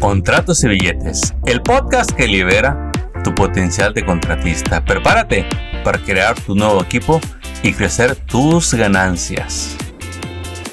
Contratos y Billetes, el podcast que libera tu potencial de contratista. Prepárate para crear tu nuevo equipo y crecer tus ganancias.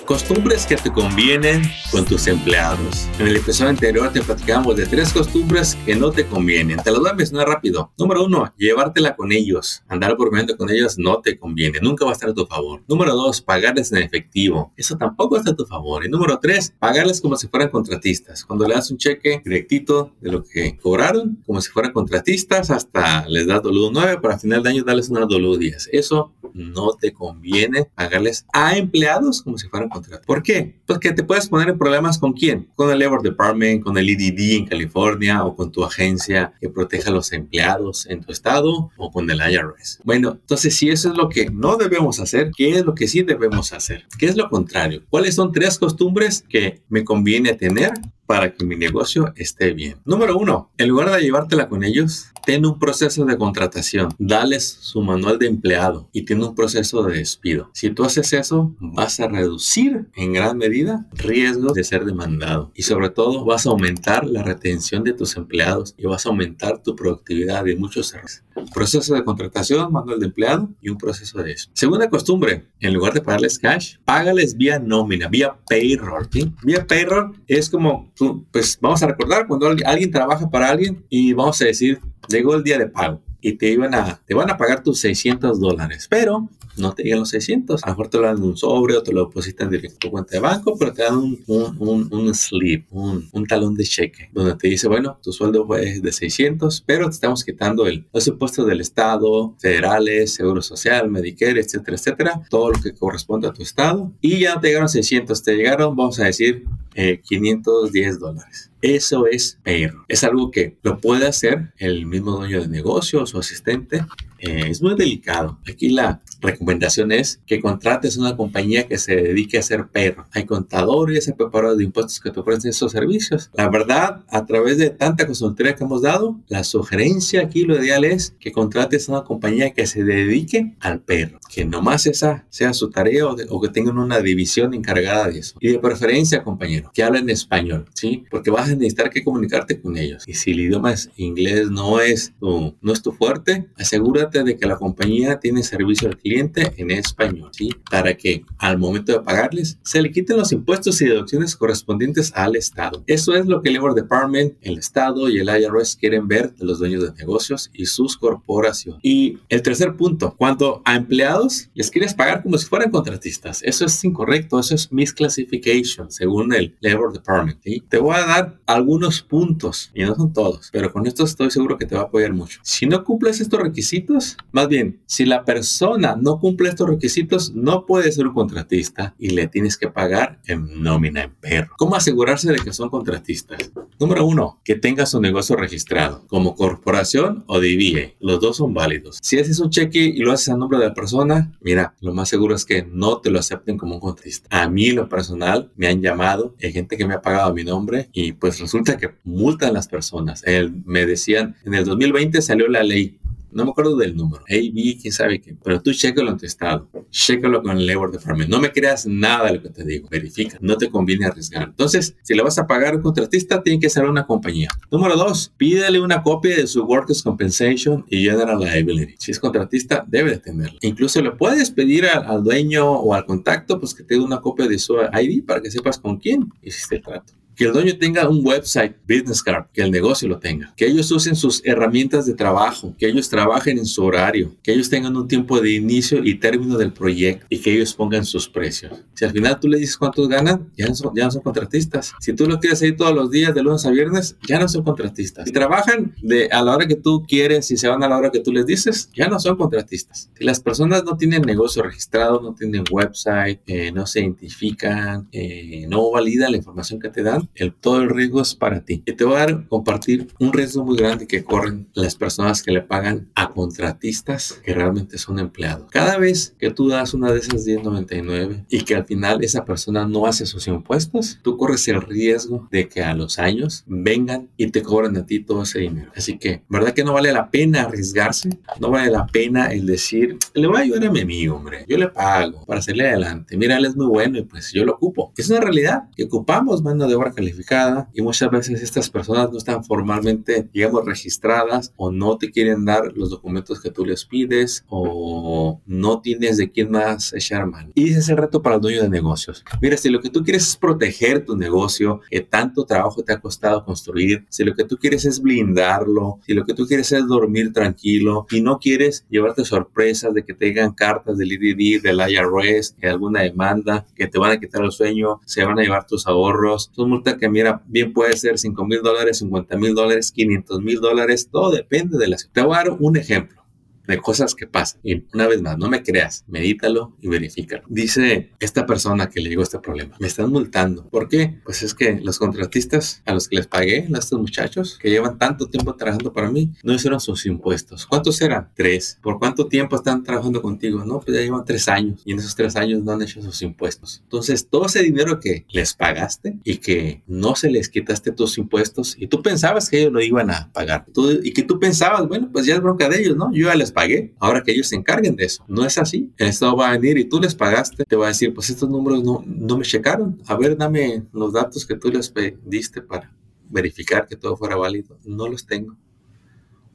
Costumbres que te convienen con tus empleados. En el episodio anterior te platicamos de tres costumbres que no te convienen. Te las voy a mencionar rápido. Número uno, llevártela con ellos. Andar por medio con ellos no te conviene. Nunca va a estar a tu favor. Número dos, pagarles en efectivo. Eso tampoco está a tu favor. Y número tres, pagarles como si fueran contratistas. Cuando le das un cheque directito de lo que cobraron, como si fueran contratistas, hasta les das W9 para al final de año darles una W10. Eso no te conviene pagarles a empleados como si fueran ¿Por qué? Porque te puedes poner en problemas con quién? Con el Labor Department, con el EDD en California o con tu agencia que proteja a los empleados en tu estado o con el IRS. Bueno, entonces si eso es lo que no debemos hacer, ¿qué es lo que sí debemos hacer? ¿Qué es lo contrario? ¿Cuáles son tres costumbres que me conviene tener para que mi negocio esté bien. Número uno, en lugar de llevártela con ellos, ten un proceso de contratación. Dales su manual de empleado y tiene un proceso de despido. Si tú haces eso, vas a reducir en gran medida riesgos de ser demandado y sobre todo vas a aumentar la retención de tus empleados y vas a aumentar tu productividad y muchos errores. Proceso de contratación, manual de empleado y un proceso de despido. Segunda costumbre, en lugar de pagarles cash, págales vía nómina, vía payroll. Vía payroll es como pues vamos a recordar cuando alguien trabaja para alguien y vamos a decir, llegó el día de pago y te iban a, te van a pagar tus 600 dólares, pero no te llegan los 600. A lo mejor te lo dan un sobre o te lo depositan directo a tu cuenta de banco, pero te dan un, un, un, slip, un, un, talón de cheque, donde te dice, bueno, tu sueldo fue de 600, pero te estamos quitando el, los impuestos del Estado, federales, Seguro Social, Medicare, etcétera, etcétera, todo lo que corresponde a tu Estado. Y ya no te llegaron 600, te llegaron, vamos a decir, 510 eh, dólares. Eso es payroll. Es algo que lo puede hacer el mismo dueño de negocio o su asistente eh, es muy delicado. Aquí la recomendación es que contrates una compañía que se dedique a hacer perro. Hay contadores, hay preparadores de impuestos que te ofrecen esos servicios. La verdad, a través de tanta consultoría que hemos dado, la sugerencia aquí, lo ideal es que contrates una compañía que se dedique al perro. Que nomás esa sea su tarea o, o que tengan una división encargada de eso. Y de preferencia, compañero, que hablen español, ¿sí? Porque vas a necesitar que comunicarte con ellos. Y si el idioma es inglés no es tu, no es tu fuerte, asegúrate de que la compañía tiene servicio al cliente en español, ¿sí? Para que al momento de pagarles se le quiten los impuestos y deducciones correspondientes al Estado. Eso es lo que el Labor Department, el Estado y el IRS quieren ver de los dueños de negocios y sus corporaciones. Y el tercer punto, cuando a empleados les quieres pagar como si fueran contratistas, eso es incorrecto, eso es misclassification según el Labor Department. Te voy a dar algunos puntos y no son todos, pero con esto estoy seguro que te va a apoyar mucho. Si no cumples estos requisitos, más bien, si la persona no cumple estos requisitos, no puede ser un contratista y le tienes que pagar en nómina en perro. ¿Cómo asegurarse de que son contratistas? Número uno, que tenga su negocio registrado como corporación o DBA. Los dos son válidos. Si haces un cheque y lo haces a nombre de la persona, mira, lo más seguro es que no te lo acepten como un contratista. A mí, lo personal, me han llamado, hay gente que me ha pagado mi nombre y pues resulta que multan las personas. me decían, en el 2020 salió la ley no me acuerdo del número, A, B, quién sabe qué, pero tú chécalo en tu estado, chécalo con el Labor Department, no me creas nada de lo que te digo, verifica, no te conviene arriesgar. Entonces, si le vas a pagar a un contratista, tiene que ser una compañía. Número dos, pídele una copia de su Workers' Compensation y General Liability. Si es contratista, debe de tenerla. Incluso le puedes pedir al, dueño o al contacto, pues que te dé una copia de su ID para que sepas con quién hiciste el trato que el dueño tenga un website, business card, que el negocio lo tenga, que ellos usen sus herramientas de trabajo, que ellos trabajen en su horario, que ellos tengan un tiempo de inicio y término del proyecto y que ellos pongan sus precios. Si al final tú le dices cuántos ganan, ya no son, ya no son contratistas. Si tú lo quieres ahí todos los días, de lunes a viernes, ya no son contratistas. Si trabajan de, a la hora que tú quieres y se van a la hora que tú les dices, ya no son contratistas. Si las personas no tienen negocio registrado, no tienen website, eh, no se identifican, eh, no validan la información que te dan, el, todo el riesgo es para ti. Y te voy a dar, compartir un riesgo muy grande que corren las personas que le pagan a contratistas que realmente son empleados. Cada vez que tú das una de esas 1099 y que al final esa persona no hace sus impuestos, tú corres el riesgo de que a los años vengan y te cobran a ti todo ese dinero. Así que, ¿verdad que no vale la pena arriesgarse? No vale la pena el decir, le voy a ayudar a mi amigo, hombre, yo le pago para hacerle adelante. Mira, él es muy bueno y pues yo lo ocupo. Es una realidad que ocupamos mano de obra calificada y muchas veces estas personas no están formalmente, digamos, registradas o no te quieren dar los documentos que tú les pides o no tienes de quién más echar mano. Y ese es el reto para el dueño de negocios. Mira, si lo que tú quieres es proteger tu negocio, que tanto trabajo te ha costado construir, si lo que tú quieres es blindarlo, si lo que tú quieres es dormir tranquilo y no quieres llevarte sorpresas de que te digan cartas del IDD, del IRS, de alguna demanda, que te van a quitar el sueño, se van a llevar tus ahorros. Son que, mira, bien puede ser 5 mil dólares, 50 mil dólares, 500 mil dólares, todo depende de la... Te voy a dar un ejemplo de cosas que pasan. Y una vez más, no me creas, medítalo y verifícalo. Dice esta persona que le llegó este problema, me están multando. ¿Por qué? Pues es que los contratistas a los que les pagué, a estos muchachos que llevan tanto tiempo trabajando para mí, no hicieron sus impuestos. ¿Cuántos eran? Tres. ¿Por cuánto tiempo están trabajando contigo? No, pues ya llevan tres años y en esos tres años no han hecho sus impuestos. Entonces, todo ese dinero que les pagaste y que no se les quitaste tus impuestos y tú pensabas que ellos lo iban a pagar y que tú pensabas, bueno, pues ya es bronca de ellos, ¿no? Yo ya les pagué, ahora que ellos se encarguen de eso. No es así. El Estado va a venir y tú les pagaste, te va a decir, pues estos números no, no me checaron. A ver, dame los datos que tú les pediste para verificar que todo fuera válido. No los tengo.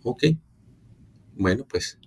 Ok. Bueno, pues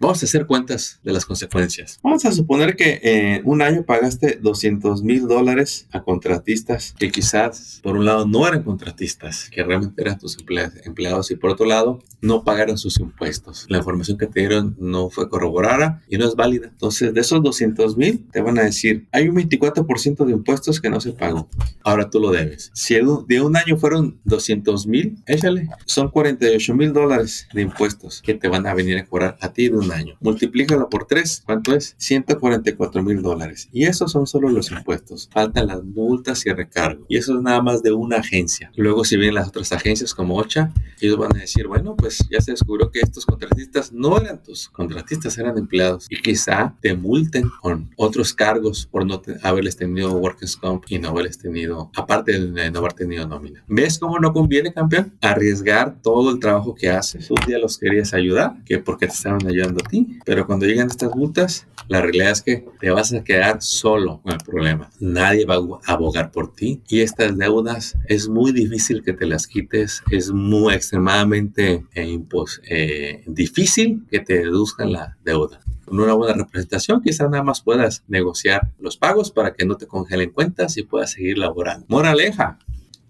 Vamos a hacer cuentas de las consecuencias. Vamos a suponer que en un año pagaste 200 mil dólares a contratistas que quizás por un lado no eran contratistas, que realmente eran tus empleados y por otro lado no pagaron sus impuestos. La información que te dieron no fue corroborada y no es válida. Entonces de esos 200 mil te van a decir hay un 24% de impuestos que no se pagó. Ahora tú lo debes. Si de un año fueron 200 mil, échale. Son 48 mil dólares de impuestos que te van a venir a cobrar a ti de un año. Multiplícalo por 3, ¿cuánto es? 144 mil dólares. Y esos son solo los impuestos. Faltan las multas y recargo. Y eso es nada más de una agencia. Luego si vienen las otras agencias como OCHA, ellos van a decir, bueno, pues ya se descubrió que estos contratistas no eran tus contratistas, eran empleados. Y quizá te multen con otros cargos por no haberles tenido workers comp y no haberles tenido, aparte de no haber tenido nómina. ¿Ves cómo no conviene, campeón? Arriesgar todo el trabajo que haces. Un día los querías ayudar, que porque te estaban ayudando pero cuando llegan estas multas, la realidad es que te vas a quedar solo con el problema. Nadie va a abogar por ti y estas deudas es muy difícil que te las quites, es muy extremadamente eh, eh, difícil que te deduzcan la deuda con una buena representación, quizás nada más puedas negociar los pagos para que no te congelen cuentas y puedas seguir laborando. Moraleja,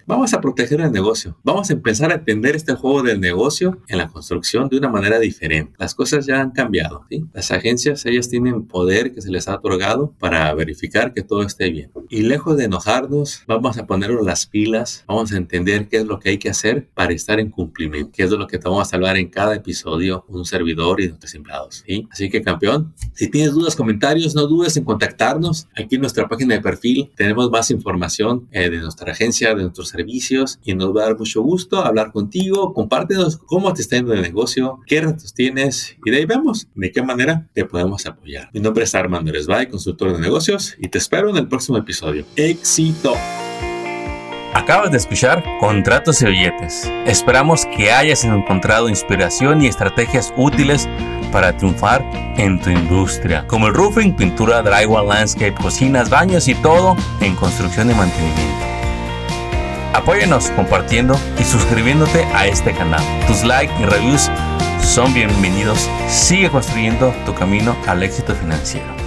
Vamos a proteger el negocio. Vamos a empezar a entender este juego del negocio en la construcción de una manera diferente. Las cosas ya han cambiado. Las agencias, ellas tienen poder que se les ha otorgado para verificar que todo esté bien. Y lejos de enojarnos, vamos a ponernos las pilas. Vamos a entender qué es lo que hay que hacer para estar en cumplimiento. Qué es lo que te vamos a hablar en cada episodio, un servidor y nuestros empleados. Así que campeón, si tienes dudas, comentarios, no dudes en contactarnos. Aquí en nuestra página de perfil tenemos más información eh, de nuestra agencia, de nuestros servicios y nos va a dar mucho gusto hablar contigo. Compártenos cómo te está yendo el negocio, qué retos tienes y de ahí vemos de qué manera te podemos apoyar. Mi nombre es Armando Resbay, consultor de negocios y te espero en el próximo episodio. ¡Éxito! Acabas de escuchar Contratos y Billetes. Esperamos que hayas encontrado inspiración y estrategias útiles para triunfar en tu industria, como el roofing, pintura, drywall, landscape, cocinas, baños y todo en construcción y mantenimiento. Apóyanos compartiendo y suscribiéndote a este canal. Tus likes y reviews son bienvenidos. Sigue construyendo tu camino al éxito financiero.